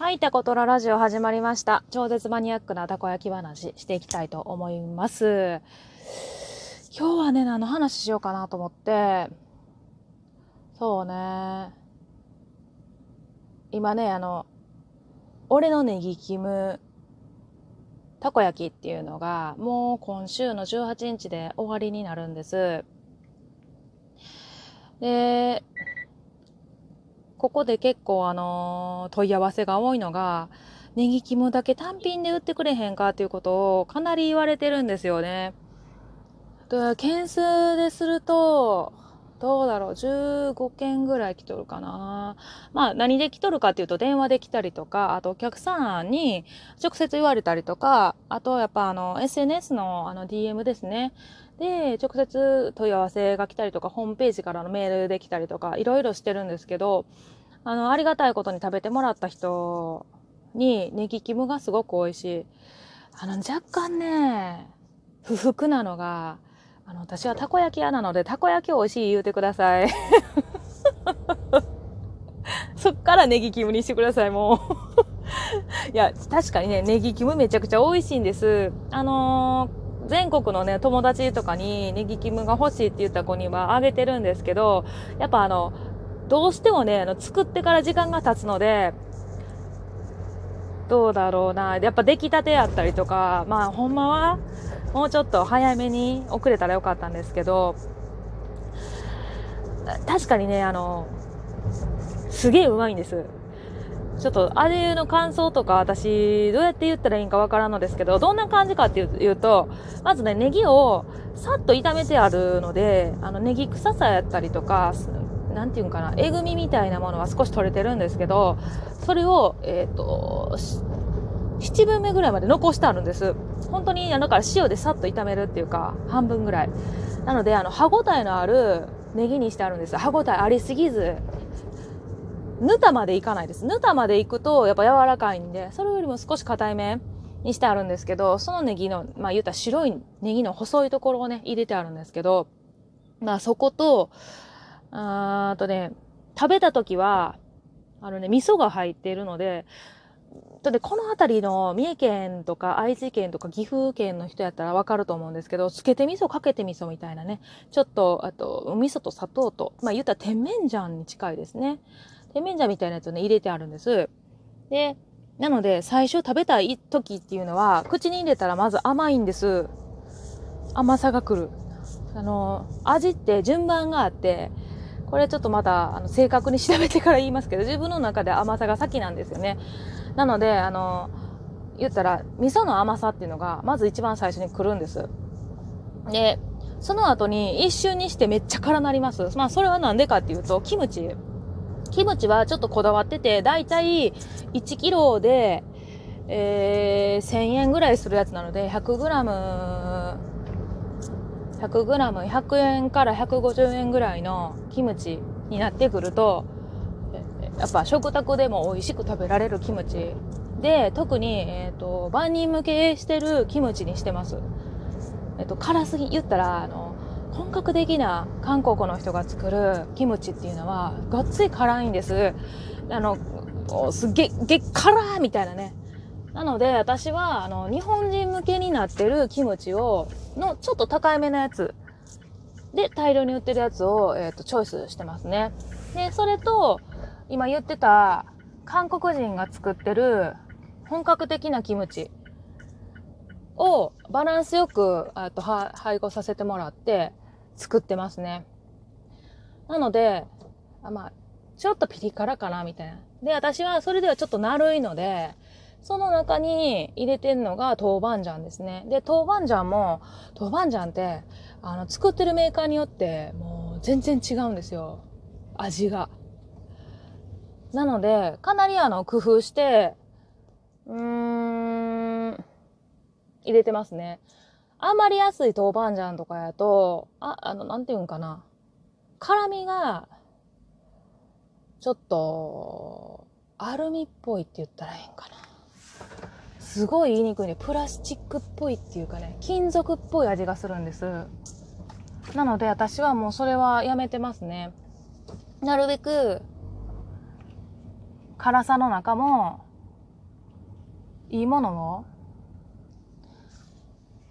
はい、タコトララジオ始まりました。超絶マニアックなたこ焼き話していきたいと思います。今日はね、何の話しようかなと思って、そうね。今ね、あの、俺のネギキムたこ焼きっていうのが、もう今週の18日で終わりになるんです。で、ここで結構あの問い合わせが多いのが、ネギキムだけ単品で売ってくれへんか？っていうことをかなり言われてるんですよね。で件数ですると、どうだろう、15件ぐらい来とるかな。まあ何で来とるかっていうと電話で来たりとか、あとお客さんに直接言われたりとか、あとやっぱあの SNS のあの DM ですね。で、直接問い合わせが来たりとか、ホームページからのメールで来たりとか、いろいろしてるんですけど、あの、ありがたいことに食べてもらった人に、ネギキムがすごく美味しい。あの、若干ね、不服なのが、あの、私はたこ焼き屋なので、たこ焼き美味しい言うてください。そっからネギキムにしてください、もう。いや、確かにね、ネギキムめちゃくちゃ美味しいんです。あのー全国のね、友達とかにネギキムが欲しいって言った子にはあげてるんですけど、やっぱあの、どうしてもね、あの、作ってから時間が経つので、どうだろうな。やっぱ出来たてやったりとか、まあほんまは、もうちょっと早めに遅れたらよかったんですけど、確かにね、あの、すげえうまいんです。ちょっと味の感想とか私どうやって言ったらいいんかわからんのですけど、どんな感じかっていうと、まずね、ネギをさっと炒めてあるので、あのネギ臭さやったりとか、なんていうんかな、えぐみみたいなものは少し取れてるんですけど、それを、えっ、と、7分目ぐらいまで残してあるんです。本当に、だから塩でさっと炒めるっていうか、半分ぐらい。なので、あの、歯ごたえのあるネギにしてあるんです。歯ごたえありすぎず、ぬたまでいかないです。ぬたまでいくと、やっぱ柔らかいんで、それよりも少し硬いめにしてあるんですけど、そのネギの、まあ言ったら白いネギの細いところをね、入れてあるんですけど、まあそこと、あーとね、食べた時は、あのね、味噌が入っているので、でこの辺りの三重県とか愛知県とか岐阜県の人やったらわかると思うんですけど、つけて味噌かけて味噌みたいなね、ちょっと、あと、味噌と砂糖と、まあ言ったら甜麺醤に近いですね。甜麺醤みたいなやつをね、入れてあるんです。で、なので、最初食べたい時っていうのは、口に入れたらまず甘いんです。甘さが来る。あの、味って順番があって、これちょっとまたあの正確に調べてから言いますけど自分の中で甘さが先なんですよね。なのであの言ったら味噌の甘さっていうのがまず一番最初に来るんです。でその後に一瞬にしてめっちゃ辛なります。まあそれはなんでかっていうとキムチ。キムチはちょっとこだわっててだいたい1キロでえー、1000円ぐらいするやつなので、100g 100g100 円から150円ぐらいのキムチになってくるとやっぱ食卓でも美味しく食べられるキムチで特に、えーと、万人向けしてるキムチにしてます、えーと、辛すぎ言ったらあの本格的な韓国の人が作るキムチっていうのはがっつり辛いんです。あのすっげっ辛みたいなね。なので、私は、あの、日本人向けになってるキムチを、の、ちょっと高いめのやつ。で、大量に売ってるやつを、えっ、と、チョイスしてますね。で、それと、今言ってた、韓国人が作ってる本格的なキムチをバランスよく、あと、は、配合させてもらって作ってますね。なので、あまあ、ちょっとピリ辛かな、みたいな。で、私はそれではちょっとなるいので、その中に入れてんのが豆板醤ですね。で、豆板醤も、豆板醤って、あの、作ってるメーカーによって、もう全然違うんですよ。味が。なので、かなりあの、工夫して、うーん、入れてますね。あんまり安い豆板醤とかやと、あ、あの、なんていうんかな。辛みが、ちょっと、アルミっぽいって言ったらいいんかな。すごい言いにくいね。プラスチックっぽいっていうかね、金属っぽい味がするんです。なので私はもうそれはやめてますね。なるべく、辛さの中も、いいものを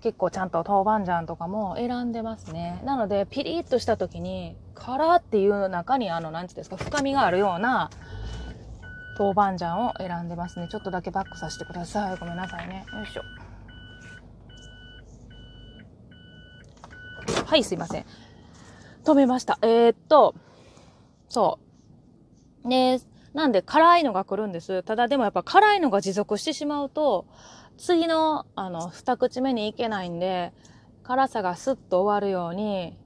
結構ちゃんと豆板醤とかも選んでますね。なので、ピリッとした時に、辛っていう中に、あの、なんていうんですか、深みがあるような豆板醤を選んでますね。ちょっとだけバックさせてください。ごめんなさいね。よいしょ。はい、すいません。止めました。えー、っと、そう。ねなんで辛いのが来るんです。ただでもやっぱ辛いのが持続してしまうと、次の、あの、二口目に行けないんで、辛さがスッと終わるように、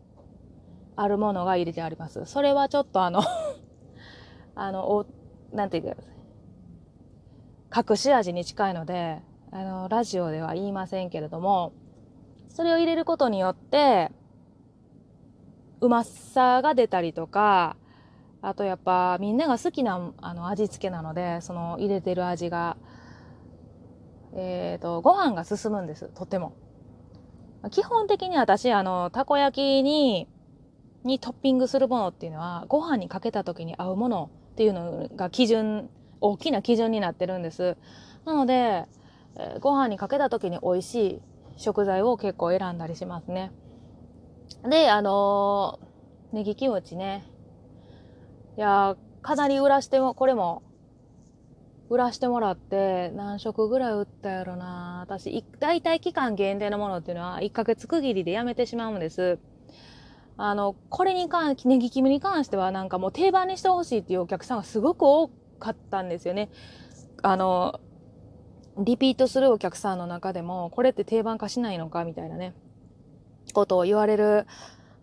あるものが入れてあります。それはちょっとあの あの、なんていうか、隠し味に近いので、あの、ラジオでは言いませんけれども、それを入れることによって、うまさが出たりとか、あとやっぱみんなが好きなあの味付けなので、その入れてる味が、えっ、ー、と、ご飯が進むんです、とても。基本的に私、あの、たこ焼きに、にトッピングするものっていうのは、ご飯にかけた時に合うものっていうのが基準、大きな基準になってるんです。なので、えー、ご飯にかけた時に美味しい食材を結構選んだりしますね。で、あのー、ネギキムチね。いやかなり売らしても、これも、売らしてもらって、何食ぐらい売ったやろな私、大体期間限定のものっていうのは、1ヶ月区切りでやめてしまうんです。あの、これに関、ネギキムに関しては、なんかもう定番にしてほしいっていうお客さんがすごく多かったんですよね。あの、リピートするお客さんの中でも、これって定番化しないのかみたいなね、ことを言われる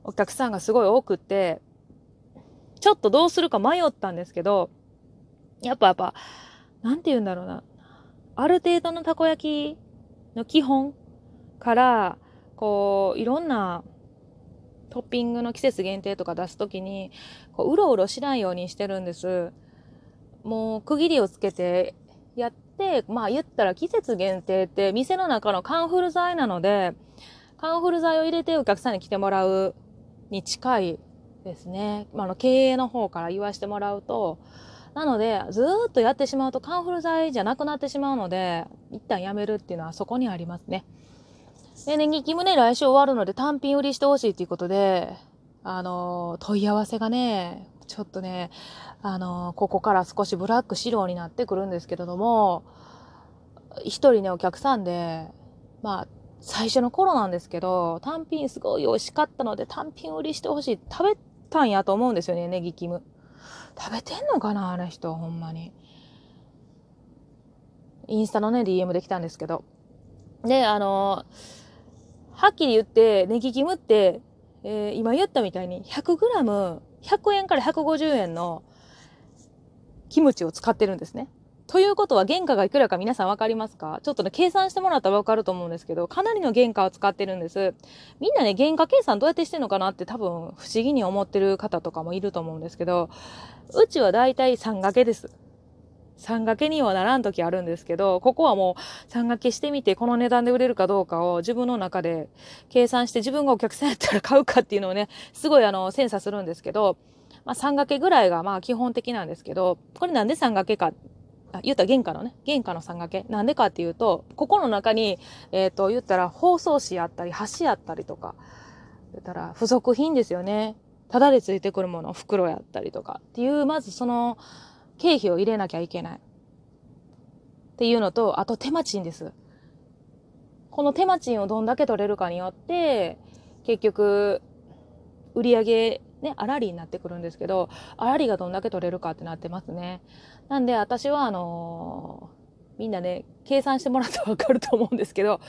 お客さんがすごい多くって、ちょっとどうするか迷ったんですけど、やっぱやっぱ、なんて言うんだろうな。ある程度のたこ焼きの基本から、こう、いろんなトッピングの季節限定とか出すときに、こう、うろうろしないようにしてるんです。もう、区切りをつけてやって、まあ言ったら季節限定って店の中のカンフル剤なので、カンフル剤を入れてお客さんに来てもらうに近いですね。まあ、の経営の方から言わしてもらうと、なので、ずっとやってしまうとカンフル剤じゃなくなってしまうので、一旦やめるっていうのはそこにありますね。で、ネギキムね、来週終わるので単品売りしてほしいということで、あの、問い合わせがね、ちょっとね、あの、ここから少しブラック仕様になってくるんですけれども、一人ね、お客さんで、まあ、最初の頃なんですけど、単品すごい美味しかったので単品売りしてほしい。食べたんやと思うんですよね、ネギキム。食べてんのかなあの人、ほんまに。インスタのね、DM できたんですけど。で、あのはっきり言って、ネギキムって、えー、今言ったみたいに 100g、100円から150円のキムチを使ってるんですね。ということは原価がいくらか皆さん分かりますか？ちょっとね、計算してもらったら分かると思うんですけど、かなりの原価を使ってるんです。みんなね、原価計算どうやってしてんのかなって多分不思議に思ってる方とかもいると思うんですけど、うちはだいたい3掛けです。3掛けにはならん時あるんですけど、ここはもう3掛けしてみて、この値段で売れるかどうかを自分の中で計算して自分がお客さんやったら買うかっていうのをね、すごいあの、精査するんですけど、まあ3掛けぐらいがまあ基本的なんですけど、これなんで3掛けかあ言ったら原価のね、原価の3掛け。なんでかっていうと、ここの中に、えっ、ー、と、言ったら包装紙やったり、箸やったりとか、言ったら付属品ですよね。ただでついてくるもの、袋やったりとかっていう、まずその経費を入れなきゃいけない。っていうのと、あと手間賃です。この手間賃をどんだけ取れるかによって、結局、売り上げね、あらりになってくるんですけど、あらりがどんだけ取れるかってなってますね。なんで私はあのー、みんなね、計算してもらってわかると思うんですけど、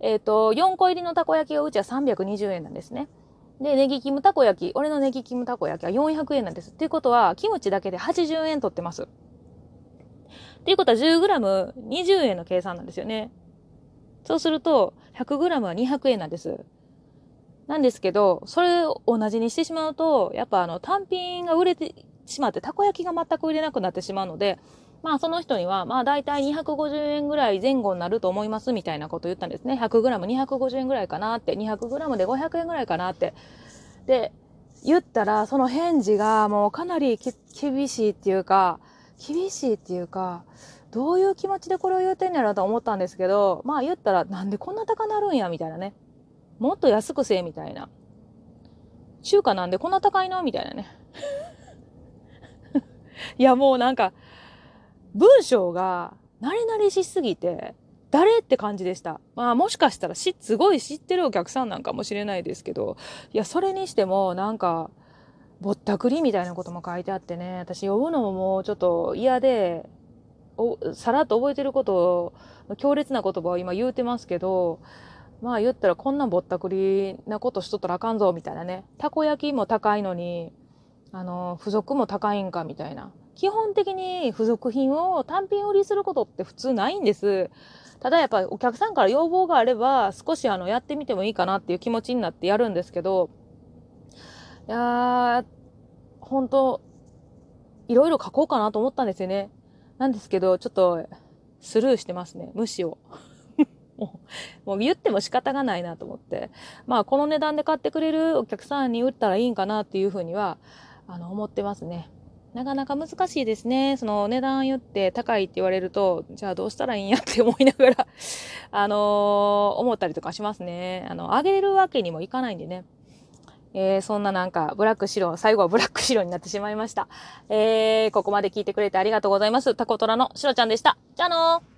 えっ、ー、と、4個入りのたこ焼きがうちは320円なんですね。で、ネギキムたこ焼き、俺のネギキムたこ焼きは400円なんです。っていうことは、キムチだけで80円取ってます。っていうことは 10g20 円の計算なんですよね。そうすると、100g は200円なんです。なんですけど、それを同じにしてしまうと、やっぱあの単品が売れてしまって、たこ焼きが全く売れなくなってしまうので、まあその人には、まあ大体250円ぐらい前後になると思いますみたいなことを言ったんですね。100g250 円ぐらいかなって、200g で500円ぐらいかなって。で、言ったら、その返事がもうかなり厳しいっていうか、厳しいっていうか、どういう気持ちでこれを言うてんやろと思ったんですけど、まあ言ったら、なんでこんな高なるんや、みたいなね。もっと安くせえ、みたいな。中華なんでこんな高いのみたいなね。いや、もうなんか、文章が、慣れ慣れしすぎて、誰って感じでした。まあもしかしたらし、すごい知ってるお客さんなんかもしれないですけど、いや、それにしてもなんか、ぼったくりみたいなことも書いてあってね、私呼ぶのももうちょっと嫌で、おさらっと覚えてることを、強烈な言葉を今言うてますけど、まあ言ったらこんなぼったくりなことしとったらあかんぞみたいなね。たこ焼きも高いのに、あの、付属も高いんかみたいな。基本的に付属品を単品売りすることって普通ないんです。ただやっぱりお客さんから要望があれば少しあのやってみてもいいかなっていう気持ちになってやるんですけど、いやー、本当いろいろ書こうかなと思ったんですよね。なんですけど、ちょっとスルーしてますね。無視を。もう、もう言っても仕方がないなと思って。まあ、この値段で買ってくれるお客さんに売ったらいいんかなっていうふうには、あの、思ってますね。なかなか難しいですね。その値段言って高いって言われると、じゃあどうしたらいいんやって思いながら あのー、思ったりとかしますね。あの、上げるわけにもいかないんでね。えー、そんななんか、ブラック白、最後はブラック白になってしまいました。えー、ここまで聞いてくれてありがとうございます。タコトラのシロちゃんでした。じゃあのー